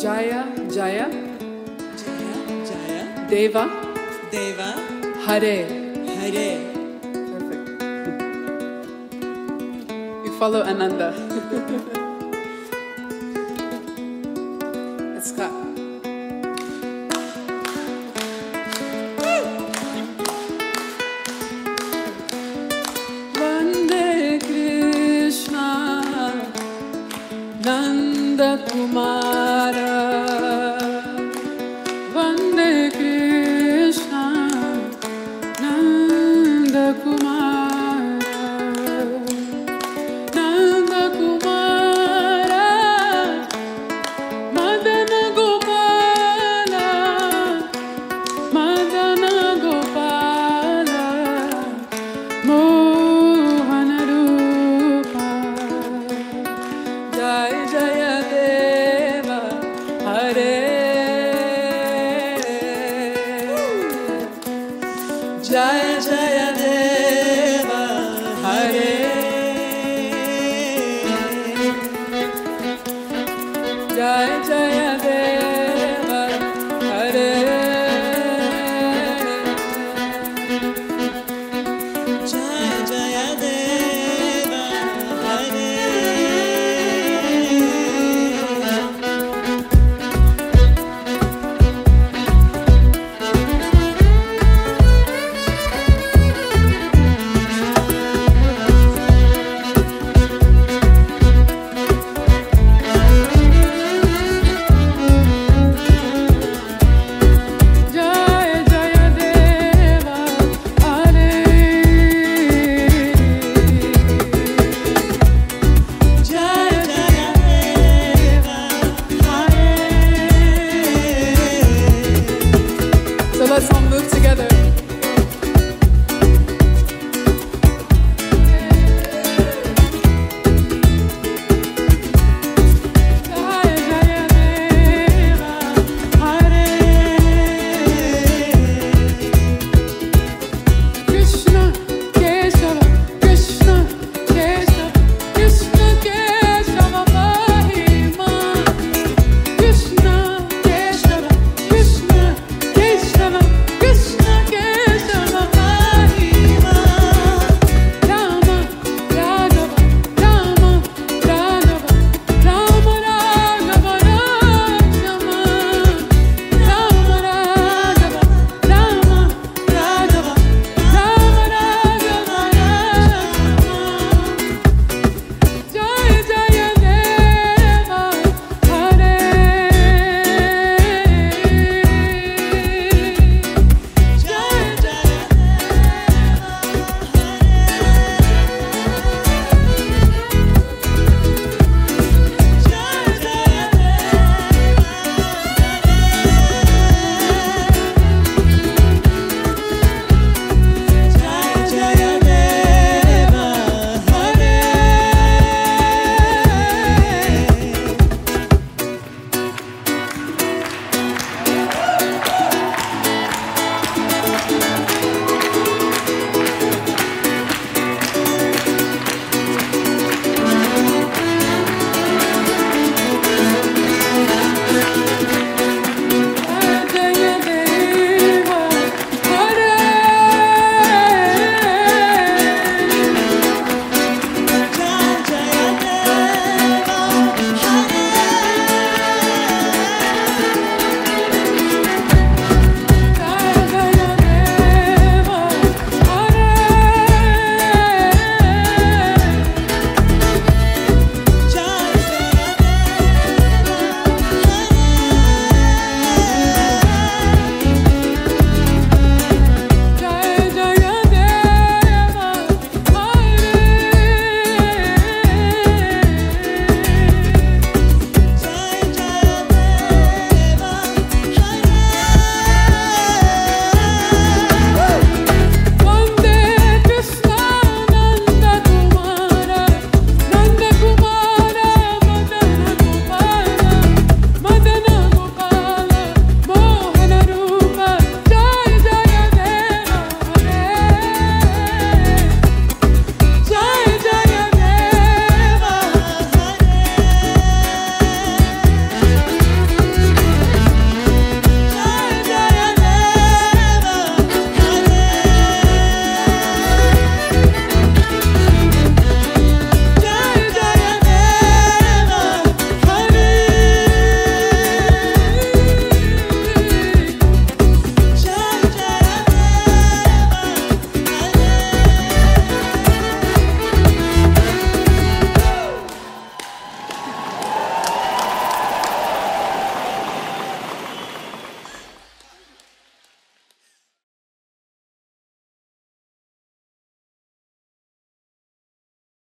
Jaya Jaya Jaya Jaya Deva Deva Hare Hare Perfect. You follow Ananda. Jai Jai